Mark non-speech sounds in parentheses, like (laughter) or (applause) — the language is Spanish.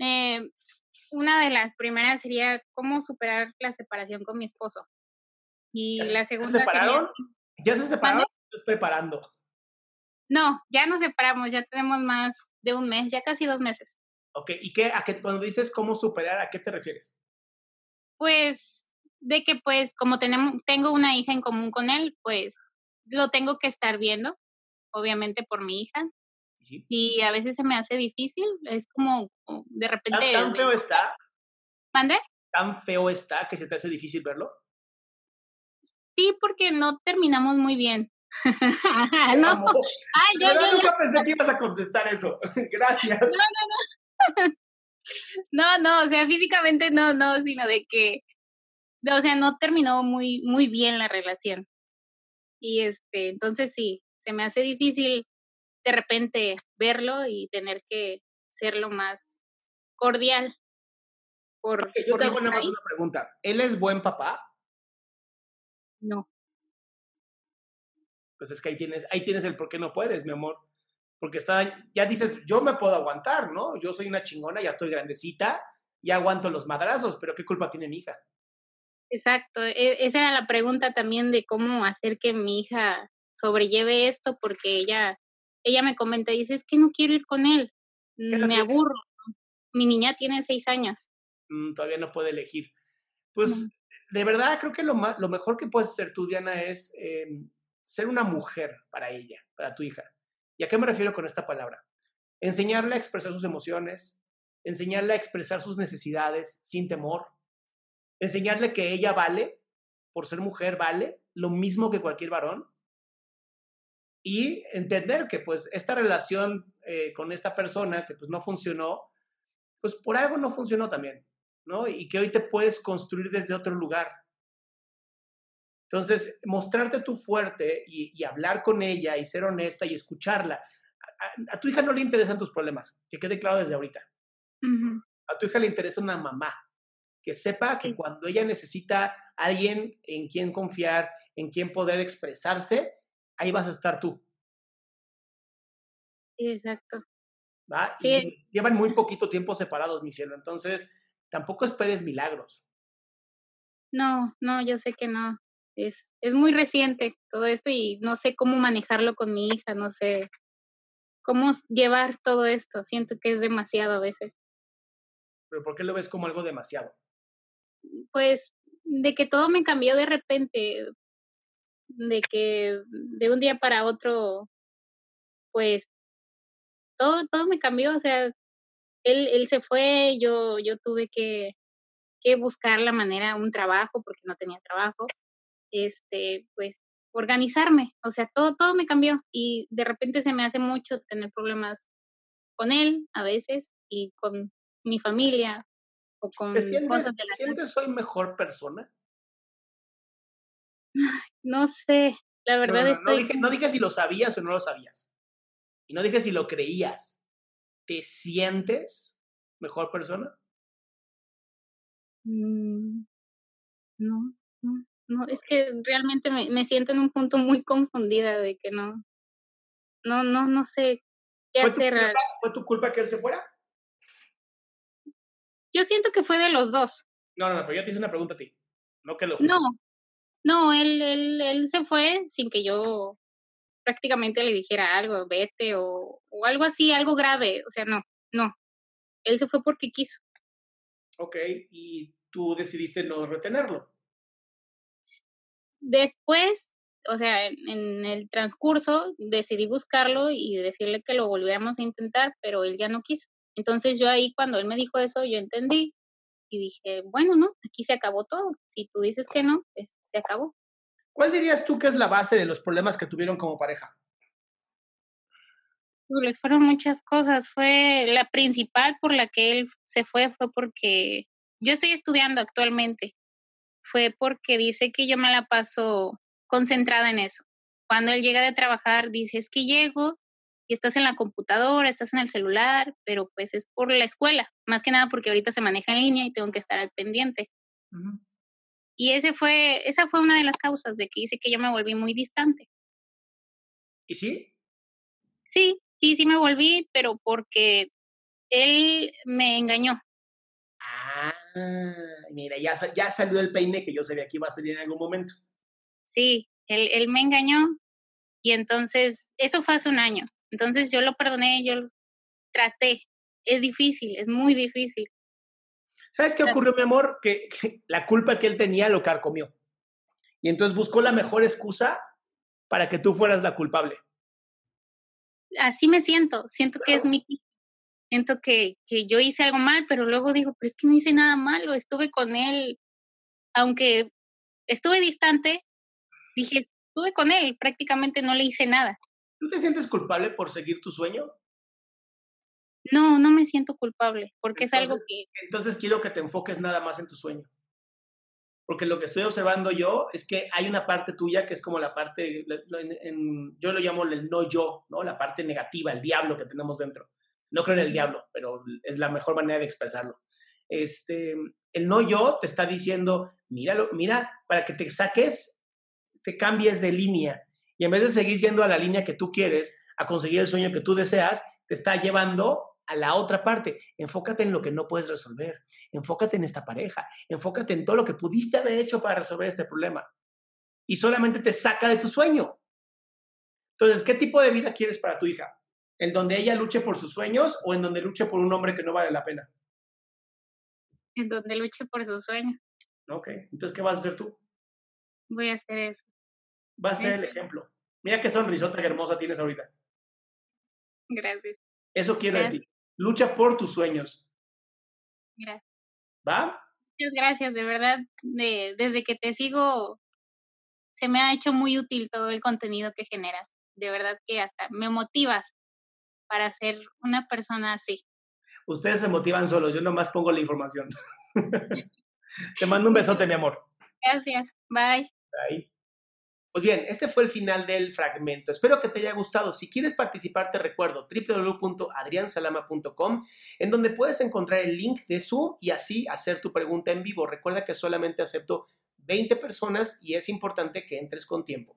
Eh, una de las primeras sería cómo superar la separación con mi esposo. Y la segunda. ¿Se separaron? ¿Ya se separaron? ¿Estás preparando? No, ya nos separamos, ya tenemos más de un mes, ya casi dos meses. Ok, ¿y qué, a qué, cuando dices cómo superar, a qué te refieres? Pues de que pues como tenemos, tengo una hija en común con él, pues lo tengo que estar viendo, obviamente por mi hija, Sí. y a veces se me hace difícil, es como de ¿Tan, repente... tan feo está? ¿Mande? ¿Tan feo está que se te hace difícil verlo? Sí, porque no terminamos muy bien. (laughs) No, ay, nunca pensé que ibas a contestar eso. (laughs) Gracias. No, no, o sea, físicamente no, no, sino de que, o sea, no terminó muy, muy bien la relación. Y este, entonces sí, se me hace difícil de repente verlo y tener que ser lo más cordial. Por, yo por te hago nada más una pregunta. ¿Él es buen papá? No, Pues es que ahí tienes, ahí tienes el por qué no puedes, mi amor. Porque está, ya dices, yo me puedo aguantar, ¿no? Yo soy una chingona, ya estoy grandecita, ya aguanto los madrazos, pero ¿qué culpa tiene mi hija? exacto. E- esa era la pregunta también de cómo hacer que mi hija sobrelleve esto, porque ella, ella me comenta, dice, es que no quiero ir con él, me tiene? aburro. Mi niña tiene seis años. Mm, todavía no puede elegir. Pues de verdad creo que lo, ma- lo mejor que puedes hacer tú, Diana, es eh, ser una mujer para ella, para tu hija. ¿Y a qué me refiero con esta palabra? Enseñarle a expresar sus emociones, enseñarle a expresar sus necesidades sin temor, enseñarle que ella vale, por ser mujer, vale lo mismo que cualquier varón. Y entender que pues esta relación eh, con esta persona que pues no funcionó, pues por algo no funcionó también, ¿no? Y que hoy te puedes construir desde otro lugar. Entonces, mostrarte tú fuerte y, y hablar con ella y ser honesta y escucharla. A, a- a tu hija no le interesan tus problemas, que quede claro desde ahorita. A tu hija le interesa una mamá, que sepa que cuando ella necesita a alguien en quien confiar, en quien poder expresarse, ahí vas a estar tú, exacto. ¿va? Sí. Y llevan muy poquito tiempo separados, mi cielo. Entonces, tampoco esperes milagros. No, no, yo sé que no. Es, es muy reciente todo esto y no sé cómo manejarlo con mi hija, no sé cómo llevar todo esto. Siento que es demasiado a veces. Pero ¿por qué lo ves como algo demasiado? Pues de que todo me cambió de repente, de que de un día para otro, pues todo, todo me cambió, o sea, él, él se fue, yo, yo tuve que, que buscar la manera, un trabajo, porque no tenía trabajo, este, pues organizarme, o sea, todo, todo me cambió y de repente se me hace mucho tener problemas con él a veces y con mi familia o con ¿Te sientes, cosas de ¿te la casa. sientes soy mejor persona? No sé, la verdad no, no, no dije, no dije si lo sabías o no lo sabías. Y no dije si lo creías. ¿Te sientes mejor persona? Mm, No, no, no, es que realmente me, me siento en un punto muy confundida de que no, no, no, no sé qué ¿Fue tu, hacer. culpa, ¿Fue tu culpa que él se fuera? Yo siento que fue de los dos. No, no, no, pero yo te hice una pregunta a ti. No que lo No, no, él, él, él se fue sin que yo prácticamente le dijera algo, vete o, o algo así, algo grave. O sea, no, no. Él se fue porque quiso. Ok, y tú decidiste no retenerlo. Después, o sea, en, en el transcurso decidí buscarlo y decirle que lo volviéramos a intentar, pero él ya no quiso. Entonces yo ahí cuando él me dijo eso, yo entendí y dije, bueno, no, aquí se acabó todo. Si tú dices que no, pues se acabó. ¿Cuál dirías tú que es la base de los problemas que tuvieron como pareja? Les fueron muchas cosas. Fue la principal por la que él se fue, fue porque yo estoy estudiando actualmente. Fue porque dice que yo me la paso concentrada en eso. Cuando él llega de trabajar, dice, es que llego y estás en la computadora, estás en el celular, pero pues es por la escuela, más que nada porque ahorita se maneja en línea y tengo que estar al pendiente. Y ese fue, esa fue una de las causas de que dice que yo me volví muy distante. ¿Y sí? Sí, sí, sí me volví, pero porque él me engañó. Ah, mira, ya, ya salió el peine que yo sabía que iba a salir en algún momento. Sí, él, él me engañó y entonces, eso fue hace un año. Entonces yo lo perdoné, yo lo traté. Es difícil, es muy difícil. ¿Sabes qué ocurrió, mi amor? Que, que la culpa que él tenía lo carcomió. Y entonces buscó la mejor excusa para que tú fueras la culpable. Así me siento, siento que es mi siento que, que yo hice algo mal, pero luego digo, pero es que no hice nada malo, estuve con él, aunque estuve distante, dije, estuve con él, prácticamente no le hice nada. ¿Tú te sientes culpable por seguir tu sueño? No, no me siento culpable, porque es algo que, Entonces quiero que te enfoques nada más en tu sueño. Porque lo que estoy observando yo es que hay una parte tuya que es como la parte, en- en- yo lo llamo el no yo, ¿no? La parte negativa, el diablo que tenemos dentro. No creo en el diablo, pero es la mejor manera de expresarlo. Este, el no yo te está diciendo, míralo, mira, para que te saques, te cambies de línea. Y en vez de seguir yendo a la línea que tú quieres, a conseguir el sueño que tú deseas, te está llevando a la otra parte. Enfócate en lo que no puedes resolver. Enfócate en esta pareja. Enfócate en todo lo que pudiste haber hecho para resolver este problema. Y solamente te saca de tu sueño. Entonces, ¿qué tipo de vida quieres para tu hija? ¿En donde ella luche por sus sueños o en donde luche por un hombre que no vale la pena? en donde luche por su sueño, Ok, entonces, ¿qué vas a hacer tú? voy a hacer eso. Vas a ser el ejemplo. Mira qué sonrisota hermosa tienes ahorita. Gracias, Eso quiero de Gracias. ti. Lucha por tus sueños. gracias. ¿Va? Muchas gracias, de verdad, de, desde que te sigo, se me ha hecho muy útil todo el contenido que generas. De verdad que hasta me motivas para ser una persona así. Ustedes se motivan solos. Yo nomás pongo la información. (laughs) Te mando un besote, mi amor. Gracias, bye. Ahí. Pues bien, este fue el final del fragmento. Espero que te haya gustado. Si quieres participar, te recuerdo www.adriansalama.com, en donde puedes encontrar el link de Zoom y así hacer tu pregunta en vivo. Recuerda que solamente acepto 20 personas y es importante que entres con tiempo.